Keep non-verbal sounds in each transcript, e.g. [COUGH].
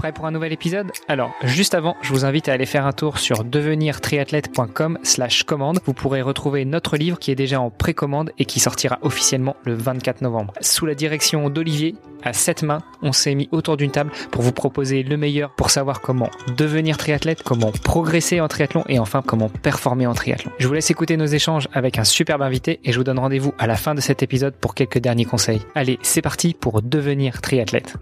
Prêt pour un nouvel épisode Alors, juste avant, je vous invite à aller faire un tour sur devenirtriathlète.com slash commande. Vous pourrez retrouver notre livre qui est déjà en précommande et qui sortira officiellement le 24 novembre. Sous la direction d'Olivier, à sept mains, on s'est mis autour d'une table pour vous proposer le meilleur pour savoir comment devenir triathlète, comment progresser en triathlon et enfin comment performer en triathlon. Je vous laisse écouter nos échanges avec un superbe invité et je vous donne rendez-vous à la fin de cet épisode pour quelques derniers conseils. Allez, c'est parti pour devenir triathlète.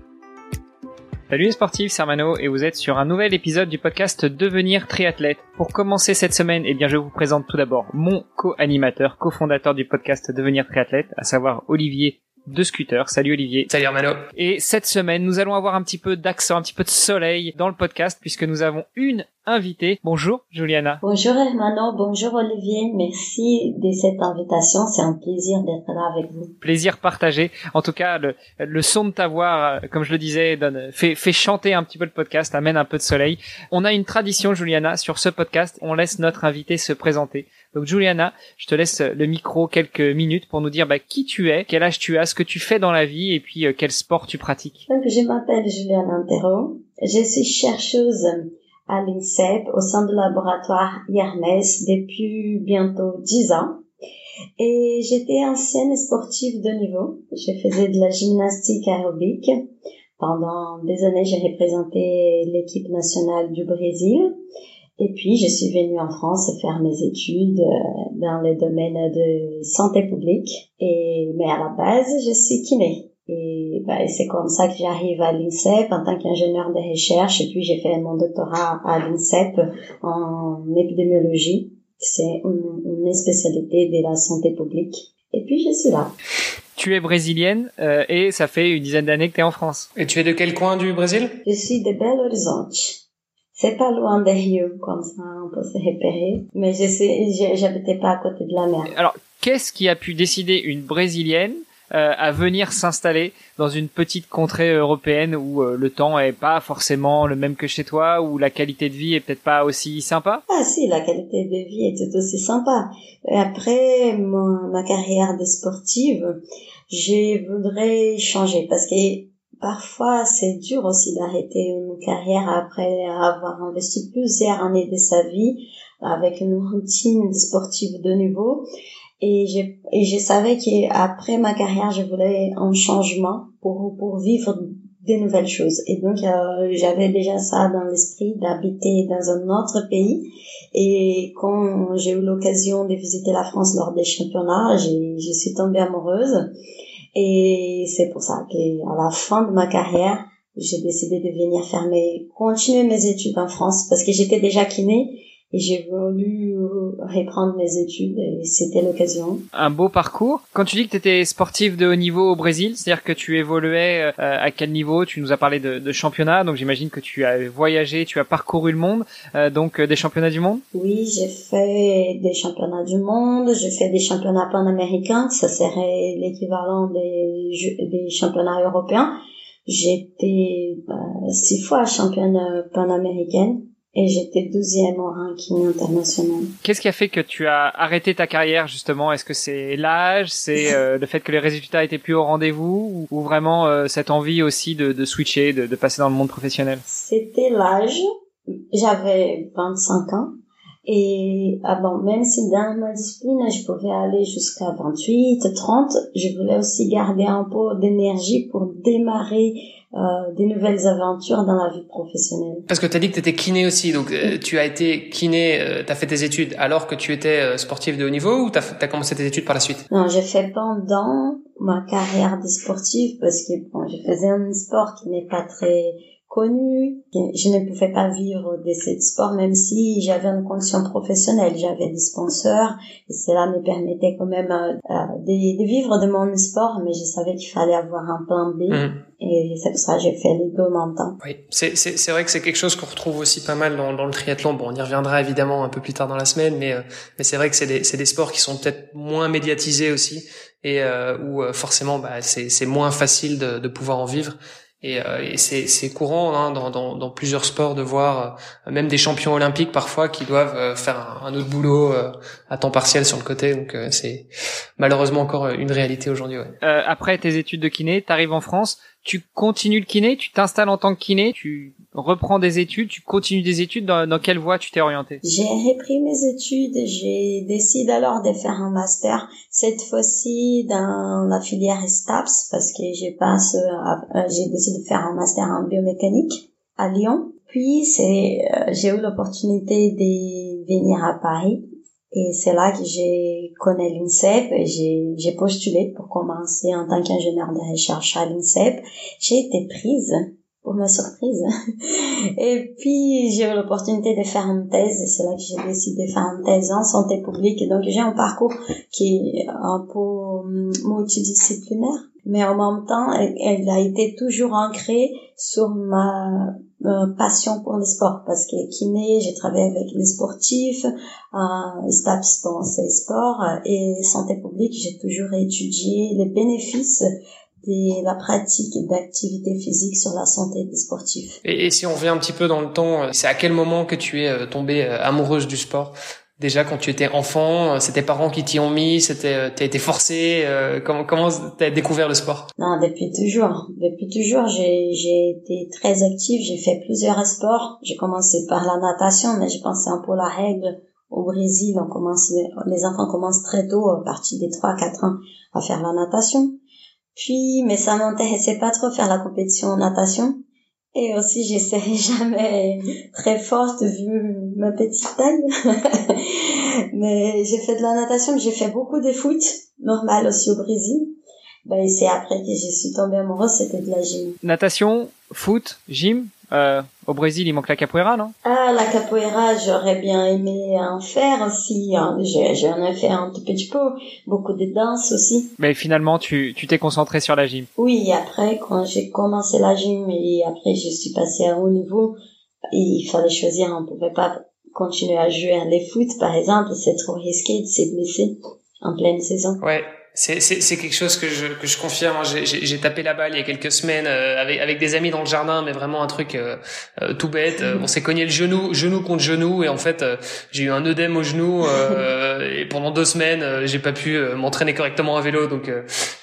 Salut les sportifs, c'est Armano et vous êtes sur un nouvel épisode du podcast Devenir triathlète. Pour commencer cette semaine, eh bien je vous présente tout d'abord mon co-animateur, cofondateur du podcast Devenir triathlète, à savoir Olivier de Scooter. Salut Olivier. Salut Armano. Et cette semaine, nous allons avoir un petit peu d'accent, un petit peu de soleil dans le podcast puisque nous avons une invitée. Bonjour Juliana. Bonjour Hermano, bonjour Olivier. Merci de cette invitation. C'est un plaisir d'être là avec vous. Plaisir partagé. En tout cas, le, le son de ta voix, euh, comme je le disais, donne, fait, fait chanter un petit peu le podcast, amène un peu de soleil. On a une tradition, Juliana, sur ce podcast. On laisse notre invité se présenter. Donc Juliana, je te laisse le micro quelques minutes pour nous dire bah, qui tu es, quel âge tu as, ce que tu fais dans la vie et puis euh, quel sport tu pratiques. Donc, je m'appelle Juliana Antero. Je suis chercheuse à l'INSEP au sein du laboratoire Hermès depuis bientôt 10 ans. Et j'étais ancienne sportive de niveau. Je faisais de la gymnastique aérobique. Pendant des années, j'ai représenté l'équipe nationale du Brésil. Et puis, je suis venue en France faire mes études euh, dans le domaine de santé publique. Et, mais à la base, je suis kiné. Et bah, c'est comme ça que j'arrive à l'INSEP en tant qu'ingénieur de recherche. Et puis, j'ai fait mon doctorat à l'INSEP en épidémiologie. C'est une, une spécialité de la santé publique. Et puis, je suis là. Tu es brésilienne euh, et ça fait une dizaine d'années que tu es en France. Et tu es de quel coin du Brésil? Je suis de Belo Horizonte. C'est pas loin des Rio, comme ça on peut se repérer. Mais je sais, j'habitais pas à côté de la mer. Alors, qu'est-ce qui a pu décider une brésilienne euh, à venir s'installer dans une petite contrée européenne où euh, le temps est pas forcément le même que chez toi, où la qualité de vie est peut-être pas aussi sympa? Ah si, la qualité de vie est tout aussi sympa. Après mon, ma carrière de sportive, je voudrais changer parce que parfois c'est dur aussi d'arrêter une carrière après avoir investi plusieurs années de sa vie avec une routine sportive de niveau. Et je, et je savais qu'après ma carrière je voulais un changement pour pour vivre des nouvelles choses. Et donc euh, j'avais déjà ça dans l'esprit d'habiter dans un autre pays. Et quand j'ai eu l'occasion de visiter la France lors des championnats j'ai je suis tombée amoureuse et c'est pour ça qu'à la fin de ma carrière, j'ai décidé de venir faire mes, continuer mes études en France parce que j'étais déjà kiné et j'ai voulu reprendre mes études et c'était l'occasion. Un beau parcours. Quand tu dis que tu étais sportif de haut niveau au Brésil, c'est-à-dire que tu évoluais euh, à quel niveau? Tu nous as parlé de, de championnat, donc j'imagine que tu as voyagé, tu as parcouru le monde, euh, donc euh, des championnats du monde? Oui, j'ai fait des championnats du monde, j'ai fait des championnats panaméricains, ça serait l'équivalent des, des championnats européens. J'étais six fois championne panaméricaine et j'étais douzième au ranking international. Qu'est-ce qui a fait que tu as arrêté ta carrière justement? Est-ce que c'est l'âge, c'est euh, le fait que les résultats étaient plus au rendez-vous, ou, vraiment euh, cette envie aussi de, de switcher, de, de, passer dans le monde professionnel? C'était l'âge. J'avais 25 ans. Et ah bon, même si dans ma discipline, je pouvais aller jusqu'à 28, 30, je voulais aussi garder un peu d'énergie pour démarrer euh, des nouvelles aventures dans la vie professionnelle. Parce que tu as dit que tu étais kiné aussi, donc euh, tu as été kiné, euh, tu as fait tes études alors que tu étais euh, sportif de haut niveau ou tu as, commencé tes études par la suite? Non, j'ai fait pendant ma carrière de sportive parce que bon, je faisais un sport qui n'est pas très connu. Je ne pouvais pas vivre de ce sport même si j'avais une condition professionnelle. J'avais des sponsors et cela me permettait quand même euh, de, de, vivre de mon sport, mais je savais qu'il fallait avoir un plan B. Mmh. Et c'est pour ça que j'ai fait les deux en même temps. Oui, c'est, c'est, c'est vrai que c'est quelque chose qu'on retrouve aussi pas mal dans, dans le triathlon. Bon, on y reviendra évidemment un peu plus tard dans la semaine, mais, euh, mais c'est vrai que c'est des, c'est des sports qui sont peut-être moins médiatisés aussi et euh, où euh, forcément bah, c'est, c'est moins facile de, de pouvoir en vivre. Et, euh, et c'est, courant hein, dans, dans, dans, plusieurs sports de voir euh, même des champions olympiques parfois qui doivent euh, faire un, autre boulot euh, à temps partiel sur le côté. Donc c'est malheureusement encore une réalité aujourd'hui. Ouais. après tes études de kiné, tu arrives en France, tu continues le kiné, tu t'installes en tant que kiné, tu reprends des études, tu continues des études, dans, quelle voie tu t'es orienté J'ai repris mes études, j'ai décidé alors de faire un master, cette fois-ci dans la filière STAPS, parce que j'ai euh, j'ai décidé de faire un master en biomécanique à Lyon. Puis euh, j'ai eu l'opportunité de venir à Paris et c'est là que j'ai connu l'INSEP et j'ai postulé pour commencer en tant qu'ingénieur de recherche à l'INSEP. J'ai été prise pour ma surprise. [LAUGHS] Et puis, j'ai eu l'opportunité de faire une thèse, et c'est là que j'ai décidé de faire une thèse en santé publique. Et donc, j'ai un parcours qui est un peu hum, multidisciplinaire, mais en même temps, elle, a été toujours ancrée sur ma passion pour le sport parce que kiné, j'ai travaillé avec les sportifs, euh, STAPS bon, c'est sport et santé publique, j'ai toujours étudié les bénéfices de la pratique d'activité physique sur la santé des sportifs. Et, et, si on revient un petit peu dans le temps, euh, c'est à quel moment que tu es euh, tombée euh, amoureuse du sport? Déjà quand tu étais enfant, c'est tes parents qui t'y ont mis, c'était t'as été forcé. comment comment t'as découvert le sport? Non, depuis toujours. Depuis toujours, j'ai j'ai été très active. J'ai fait plusieurs sports. J'ai commencé par la natation, mais j'ai pensé un peu la règle. Au Brésil, on commence les enfants commencent très tôt, à partir des 3-4 ans, à faire la natation. Puis, mais ça m'intéressait pas trop faire la compétition en natation. Et aussi, j'essaierai [LAUGHS] jamais très forte vu ma petite taille. [LAUGHS] mais j'ai fait de la natation, j'ai fait beaucoup de foot, normal aussi au Brésil. Ben, c'est après que je suis tombée amoureuse, c'était de la gym. Natation, foot, gym, euh, au Brésil, il manque la capoeira, non? Ah, la capoeira, j'aurais bien aimé en faire aussi. Hein. J'en ai fait un tout petit peu, beaucoup de danse aussi. Mais finalement, tu tu t'es concentré sur la gym. Oui, après, quand j'ai commencé la gym et après je suis passée à haut niveau, il fallait choisir, on pouvait pas continuer à jouer à les foot, par exemple, c'est trop risqué de se blesser en pleine saison. Ouais, c'est, quelque chose que je, que je confirme. Hein. J'ai, tapé la balle il y a quelques semaines euh, avec, avec des amis dans le jardin, mais vraiment un truc euh, euh, tout bête. on s'est cogné le genou, genou contre genou, et en fait, j'ai eu un œdème au genou. [LAUGHS] et pendant deux semaines, j'ai pas pu m'entraîner correctement à vélo. Donc,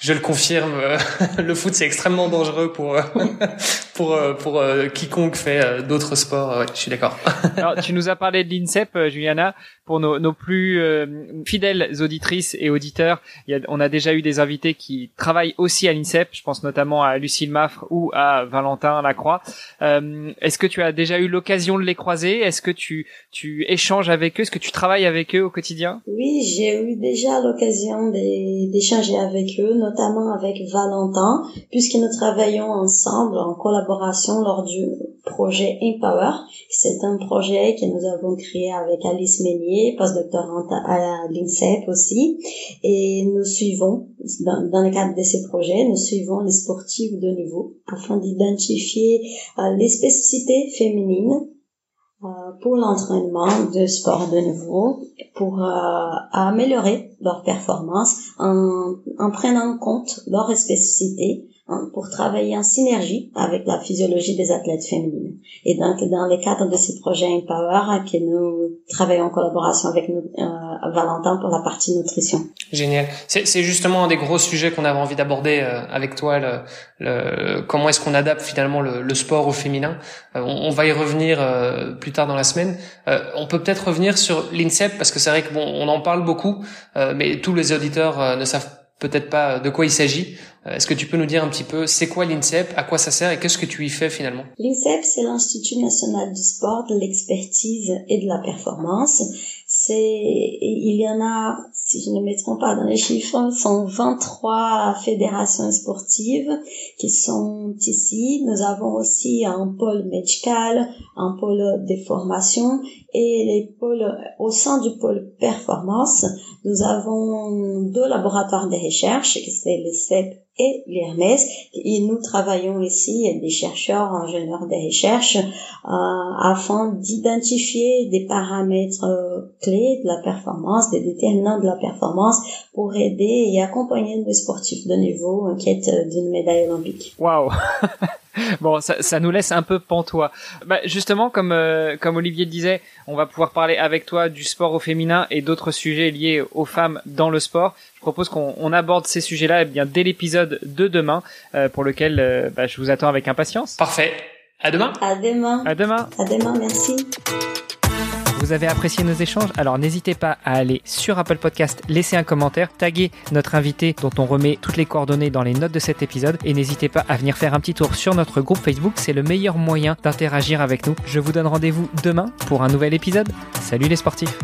je le confirme, [LAUGHS] le foot c'est extrêmement dangereux pour pour pour quiconque fait d'autres sports. Ouais, je suis d'accord. [LAUGHS] Alors, tu nous as parlé de l'INSEP, Juliana. Pour nos, nos plus fidèles auditrices et auditeurs, il y a, on a déjà eu des invités qui travaillent aussi à l'INSEP. Je pense notamment à Lucille Maffre ou à Valentin Lacroix. Euh, Est-ce que tu as déjà eu l'occasion de les croiser? Est-ce que tu, tu échanges avec eux? Est-ce que tu travailles avec eux au quotidien? Oui, j'ai eu déjà l'occasion d'échanger avec eux, notamment avec Valentin, puisque nous travaillons ensemble en collaboration lors du projet Empower. C'est un projet que nous avons créé avec Alice Meunier, postdoctorante à l'INSEP aussi. Et nous suivons, dans, dans, le cadre de ces projets, nous suivons les sportifs de niveau afin d'identifier euh, les spécificités féminines euh, pour l'entraînement de sport de niveau, pour euh, améliorer leur performance en, en prenant en compte leurs spécificités Hein, pour travailler en synergie avec la physiologie des athlètes féminines. Et donc, dans le cadre de ces projets Empower, que nous travaillons en collaboration avec euh, Valentin pour la partie nutrition. Génial. C'est justement un des gros sujets qu'on avait envie d'aborder euh, avec toi. Comment est-ce qu'on adapte finalement le, sport au féminin euh, on, va y revenir plus tard dans la semaine. on peut peut-être revenir sur l'INSEP parce que c'est vrai que bon, on en parle beaucoup, mais tous les auditeurs ne savent peut-être pas de quoi il s'agit. Euh, est-ce que tu peux nous dire un petit peu c'est quoi l'INSEP, à quoi ça sert et qu'est-ce que tu y fais finalement? L'INSEP, c'est l'Institut national du sport, de l'expertise et de la performance. C'est, il y en a, si je ne me trompe pas dans les chiffres, sont 23 fédérations sportives qui sont ici. Nous avons aussi un pôle médical, un pôle de formation et les pôles, au sein du pôle performance, nous avons deux laboratoires de recherche, c'est le CEP et l'Hermès. Et nous travaillons ici, des chercheurs, ingénieurs de recherche, euh, afin d'identifier des paramètres euh, clés de la performance, des déterminants de la performance pour aider et accompagner nos sportifs de niveau en quête d'une médaille olympique. Waouh [LAUGHS] Bon, ça, ça, nous laisse un peu pantois. Bah, justement, comme euh, comme Olivier le disait, on va pouvoir parler avec toi du sport au féminin et d'autres sujets liés aux femmes dans le sport. Je propose qu'on aborde ces sujets-là eh bien dès l'épisode de demain, euh, pour lequel euh, bah, je vous attends avec impatience. Parfait. À demain. À demain. À demain. À demain. Merci. Vous avez apprécié nos échanges? Alors n'hésitez pas à aller sur Apple Podcast, laisser un commentaire, taguer notre invité dont on remet toutes les coordonnées dans les notes de cet épisode et n'hésitez pas à venir faire un petit tour sur notre groupe Facebook, c'est le meilleur moyen d'interagir avec nous. Je vous donne rendez-vous demain pour un nouvel épisode. Salut les sportifs